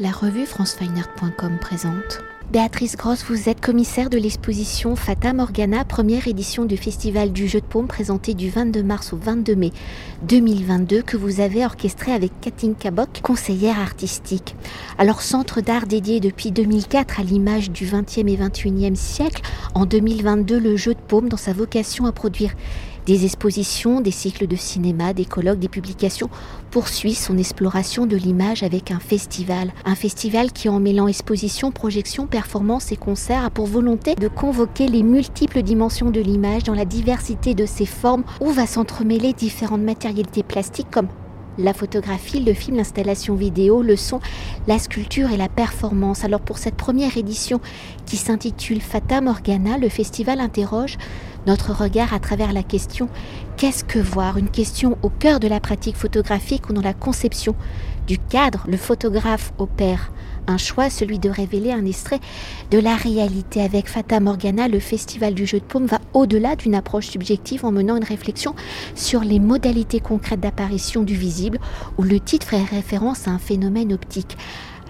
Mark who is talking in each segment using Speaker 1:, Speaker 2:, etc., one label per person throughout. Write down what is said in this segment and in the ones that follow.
Speaker 1: La revue francefineart.com présente. Béatrice Gross, vous êtes commissaire de l'exposition Fata Morgana, première édition du Festival du Jeu de Paume présentée du 22 mars au 22 mai 2022 que vous avez orchestré avec Katinka Bock, conseillère artistique. Alors centre d'art dédié depuis 2004 à l'image du 20e et 21e siècle, en 2022 le Jeu de Paume dans sa vocation à produire des expositions, des cycles de cinéma, des colloques, des publications, poursuit son exploration de l'image avec un festival. Un festival qui, en mêlant exposition, projection, performance et concerts, a pour volonté de convoquer les multiples dimensions de l'image dans la diversité de ses formes où va s'entremêler différentes matérialités plastiques comme la photographie, le film, l'installation vidéo, le son, la sculpture et la performance. Alors pour cette première édition qui s'intitule Fata Morgana, le festival interroge notre regard à travers la question Qu'est-ce que voir? Une question au cœur de la pratique photographique ou dans la conception du cadre. Le photographe opère un choix, celui de révéler un extrait de la réalité. Avec Fata Morgana, le Festival du jeu de paume va au-delà d'une approche subjective en menant une réflexion sur les modalités concrètes d'apparition du visible, où le titre fait référence à un phénomène optique.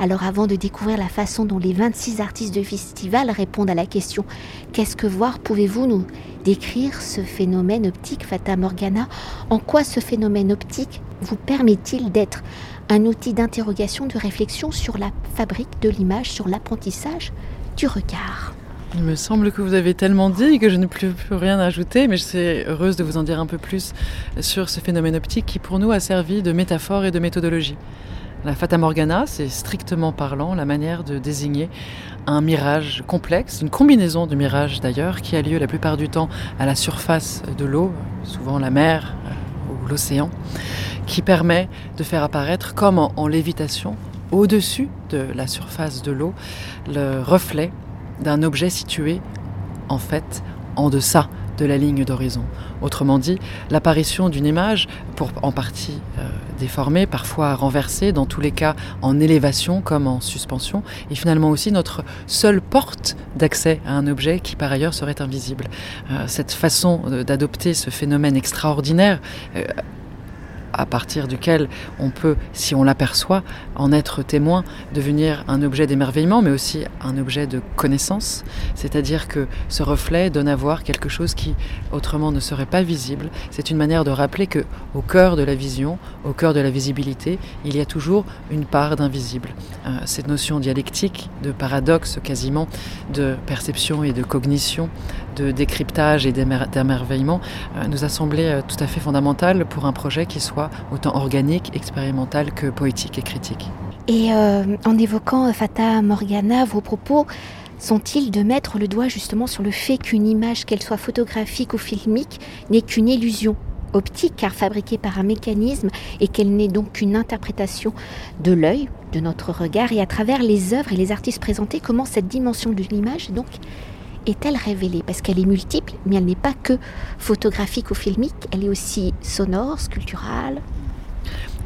Speaker 1: Alors avant de découvrir la façon dont les 26 artistes de festival répondent à la question Qu'est-ce que voir Pouvez-vous nous décrire ce phénomène optique Fata Morgana? En quoi ce phénomène optique vous permet-il d'être un outil d'interrogation, de réflexion sur la fabrique de l'image, sur l'apprentissage du regard?
Speaker 2: Il me semble que vous avez tellement dit que je n'ai plus, plus, rien ajouter, mais je suis heureuse de vous en dire un peu plus sur ce phénomène optique qui pour nous a servi de métaphore et de méthodologie. La Fata Morgana, c'est strictement parlant la manière de désigner un mirage complexe, une combinaison de mirages d'ailleurs, qui a lieu la plupart du temps à la surface de l'eau, souvent la mer euh, ou l'océan, qui permet de faire apparaître, comme en, lévitation, au-dessus de la surface de l'eau, le reflet d'un objet situé en fait en deçà de la ligne d'horizon. Autrement dit, l'apparition d'une image, pour en partie euh, déformée, parfois renversée, dans tous les cas en élévation comme en suspension, est finalement aussi notre seule porte d'accès à un objet qui par ailleurs serait invisible. Euh, cette façon d'adopter ce phénomène extraordinaire euh, à partir duquel on peut, si on l'aperçoit, en être témoin, devenir un objet d'émerveillement, mais aussi un objet de connaissance. C'est-à-dire que ce reflet donne à voir quelque chose qui autrement ne serait pas visible. C'est une manière de rappeler que au cœur de la vision, au cœur de la visibilité, il y a toujours une part d'invisible. Euh, cette notion dialectique, de paradoxe quasiment, de perception et de cognition, de décryptage et d'émerveillement, euh, nous a semblé euh, tout à fait fondamentale pour un projet qui soit autant organique, expérimental que poétique et critique.
Speaker 1: Et euh, en évoquant Fata Morgana, vos propos sont-ils de mettre le doigt justement sur le fait qu'une image, qu'elle soit photographique ou filmique, n'est qu'une illusion optique car fabriquée par un mécanisme et qu'elle n'est donc qu'une interprétation de l'œil, de notre regard et à travers les œuvres et les artistes présentés, comment cette dimension de l'image donc est-elle révélée? Parce qu'elle est multiple, mais elle n'est pas que photographique ou filmique, elle est aussi sonore, sculpturale.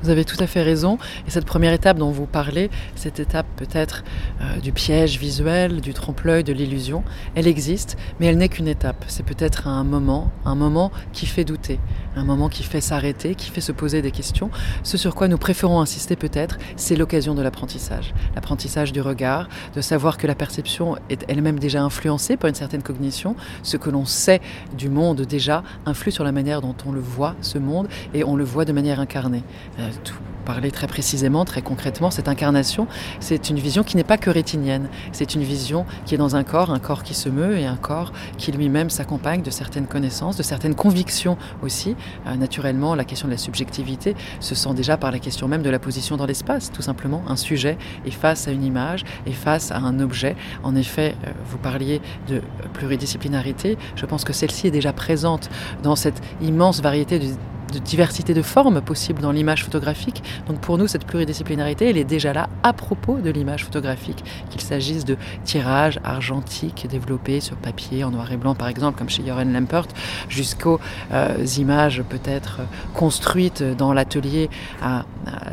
Speaker 2: Vous avez tout à fait raison. Et cette première étape dont vous parlez, cette étape peut-être euh, du piège visuel, du trompe-l'œil, de l'illusion, elle existe, mais elle n'est qu'une étape. C'est peut-être un moment, un moment qui fait douter, un moment qui fait s'arrêter, qui fait se poser des questions. Ce sur quoi nous préférons insister peut-être, c'est l'occasion de l'apprentissage. L'apprentissage du regard, de savoir que la perception est elle-même déjà influencée par une certaine cognition. Ce que l'on sait du monde déjà influe sur la manière dont on le voit, ce monde, et on le voit de manière incarnée. Euh, tout parler très précisément, très concrètement, cette incarnation, c'est une vision qui n'est pas que rétinienne. C'est une vision qui est dans un corps, un corps qui se meut et un corps qui lui-même s'accompagne de certaines connaissances, de certaines convictions aussi. Euh, naturellement, la question de la subjectivité se sent déjà par la question même de la position dans l'espace, tout simplement. Un sujet est face à une image, est face à un objet. En effet, euh, vous parliez de pluridisciplinarité. Je pense que celle-ci est déjà présente dans cette immense variété de de diversité de formes possibles dans l'image photographique. Donc pour nous, cette pluridisciplinarité, elle est déjà là à propos de l'image photographique, qu'il s'agisse de tirages argentiques développés sur papier en noir et blanc par exemple, comme chez Joren Lampert, jusqu'aux euh, images peut-être construites dans l'atelier à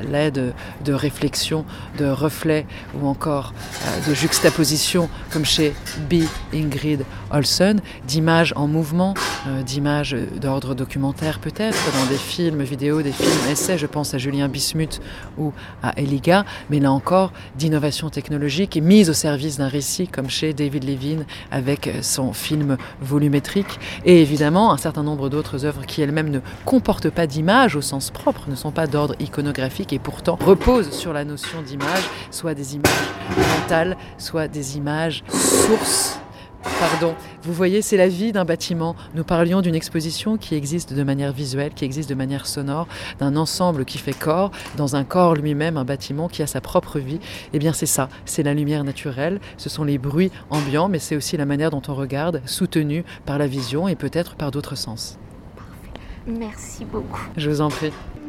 Speaker 2: l'aide de réflexions, de reflets ou encore euh, de juxtapositions comme chez B. Ingrid Olsen, d'images en mouvement, euh, d'images d'ordre documentaire peut-être, dans des films, vidéos, des films, essais, je pense à Julien Bismuth ou à Eliga, mais là encore d'innovation technologique et mise au service d'un récit comme chez David Levine avec son film volumétrique. Et évidemment un certain nombre d'autres œuvres qui elles-mêmes ne comportent pas d'image au sens propre, ne sont pas d'ordre iconographique et pourtant reposent sur la notion d'image, soit des images mentales, soit des images sources Pardon, vous voyez, c'est la vie d'un bâtiment. Nous parlions d'une exposition qui existe de manière visuelle, qui existe de manière sonore, d'un ensemble qui fait corps, dans un corps lui-même, un bâtiment qui a sa propre vie. Eh bien, c'est ça, c'est la lumière naturelle, ce sont les bruits ambiants, mais c'est aussi la manière dont on regarde, soutenue par la vision et peut-être par d'autres sens.
Speaker 1: Merci beaucoup.
Speaker 2: Je vous en prie.